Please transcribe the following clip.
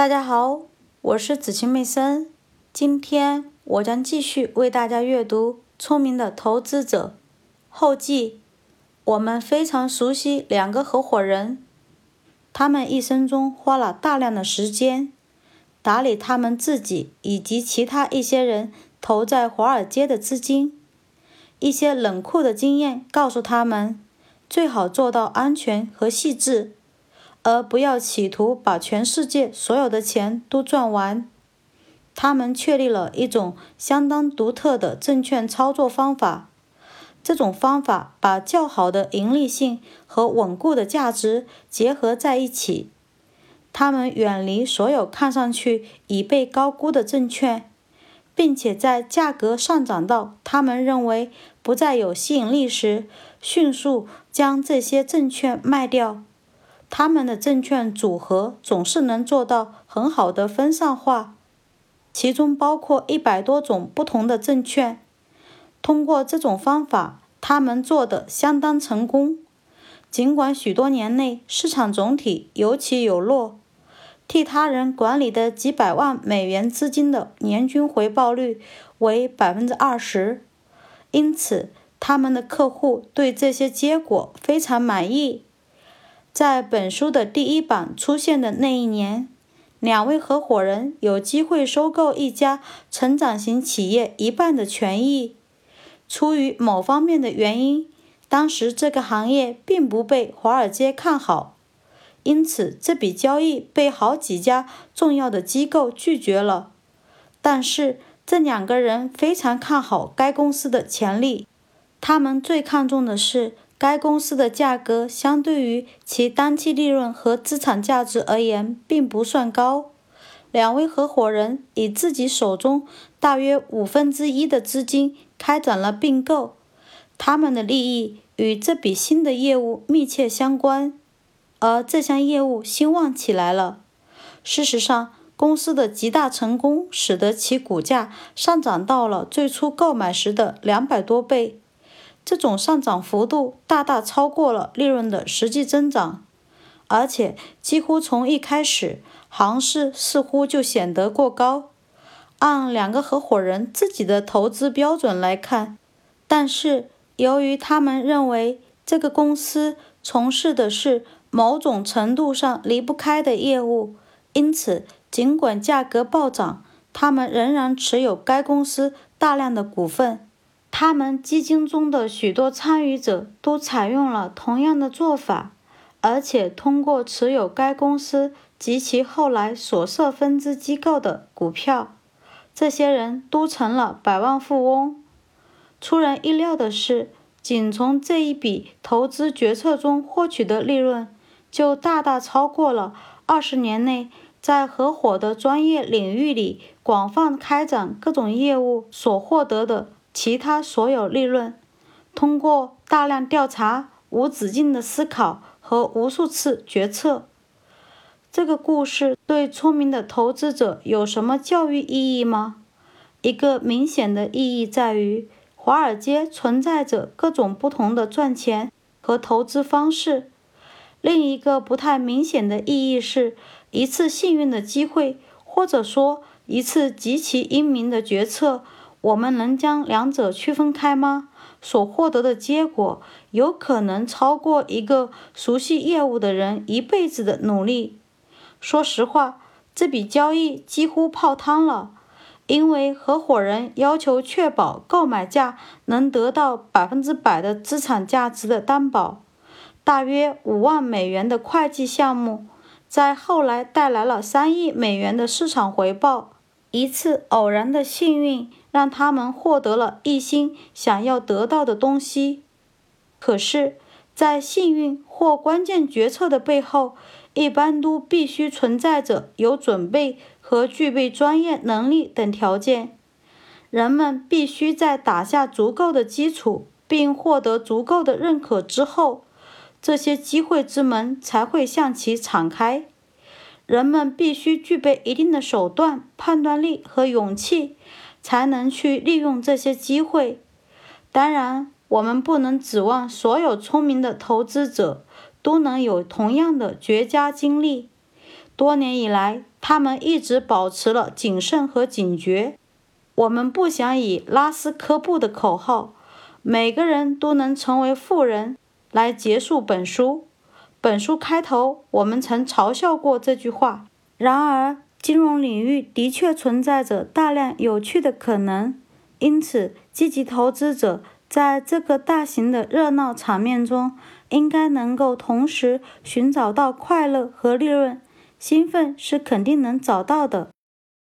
大家好，我是子晴妹森。今天我将继续为大家阅读《聪明的投资者》后记。我们非常熟悉两个合伙人，他们一生中花了大量的时间打理他们自己以及其他一些人投在华尔街的资金。一些冷酷的经验告诉他们，最好做到安全和细致。而不要企图把全世界所有的钱都赚完。他们确立了一种相当独特的证券操作方法。这种方法把较好的盈利性和稳固的价值结合在一起。他们远离所有看上去已被高估的证券，并且在价格上涨到他们认为不再有吸引力时，迅速将这些证券卖掉。他们的证券组合总是能做到很好的分散化，其中包括一百多种不同的证券。通过这种方法，他们做得相当成功。尽管许多年内市场总体有起有落，替他人管理的几百万美元资金的年均回报率为百分之二十，因此他们的客户对这些结果非常满意。在本书的第一版出现的那一年，两位合伙人有机会收购一家成长型企业一半的权益。出于某方面的原因，当时这个行业并不被华尔街看好，因此这笔交易被好几家重要的机构拒绝了。但是这两个人非常看好该公司的潜力，他们最看重的是。该公司的价格相对于其当期利润和资产价值而言并不算高。两位合伙人以自己手中大约五分之一的资金开展了并购，他们的利益与这笔新的业务密切相关，而这项业务兴旺起来了。事实上，公司的极大成功使得其股价上涨到了最初购买时的两百多倍。这种上涨幅度大大超过了利润的实际增长，而且几乎从一开始，行市似乎就显得过高。按两个合伙人自己的投资标准来看，但是由于他们认为这个公司从事的是某种程度上离不开的业务，因此尽管价格暴涨，他们仍然持有该公司大量的股份。他们基金中的许多参与者都采用了同样的做法，而且通过持有该公司及其后来所设分支机构的股票，这些人都成了百万富翁。出人意料的是，仅从这一笔投资决策中获取的利润，就大大超过了二十年内在合伙的专业领域里广泛开展各种业务所获得的。其他所有利润，通过大量调查、无止境的思考和无数次决策。这个故事对聪明的投资者有什么教育意义吗？一个明显的意义在于，华尔街存在着各种不同的赚钱和投资方式。另一个不太明显的意义是，一次幸运的机会，或者说一次极其英明的决策。我们能将两者区分开吗？所获得的结果有可能超过一个熟悉业务的人一辈子的努力。说实话，这笔交易几乎泡汤了，因为合伙人要求确保购买价能得到百分之百的资产价值的担保。大约五万美元的会计项目，在后来带来了三亿美元的市场回报。一次偶然的幸运让他们获得了一心想要得到的东西。可是，在幸运或关键决策的背后，一般都必须存在着有准备和具备专业能力等条件。人们必须在打下足够的基础并获得足够的认可之后，这些机会之门才会向其敞开。人们必须具备一定的手段、判断力和勇气，才能去利用这些机会。当然，我们不能指望所有聪明的投资者都能有同样的绝佳经历。多年以来，他们一直保持了谨慎和警觉。我们不想以拉斯科布的口号“每个人都能成为富人”来结束本书。本书开头，我们曾嘲笑过这句话。然而，金融领域的确存在着大量有趣的可能，因此，积极投资者在这个大型的热闹场面中，应该能够同时寻找到快乐和利润。兴奋是肯定能找到的。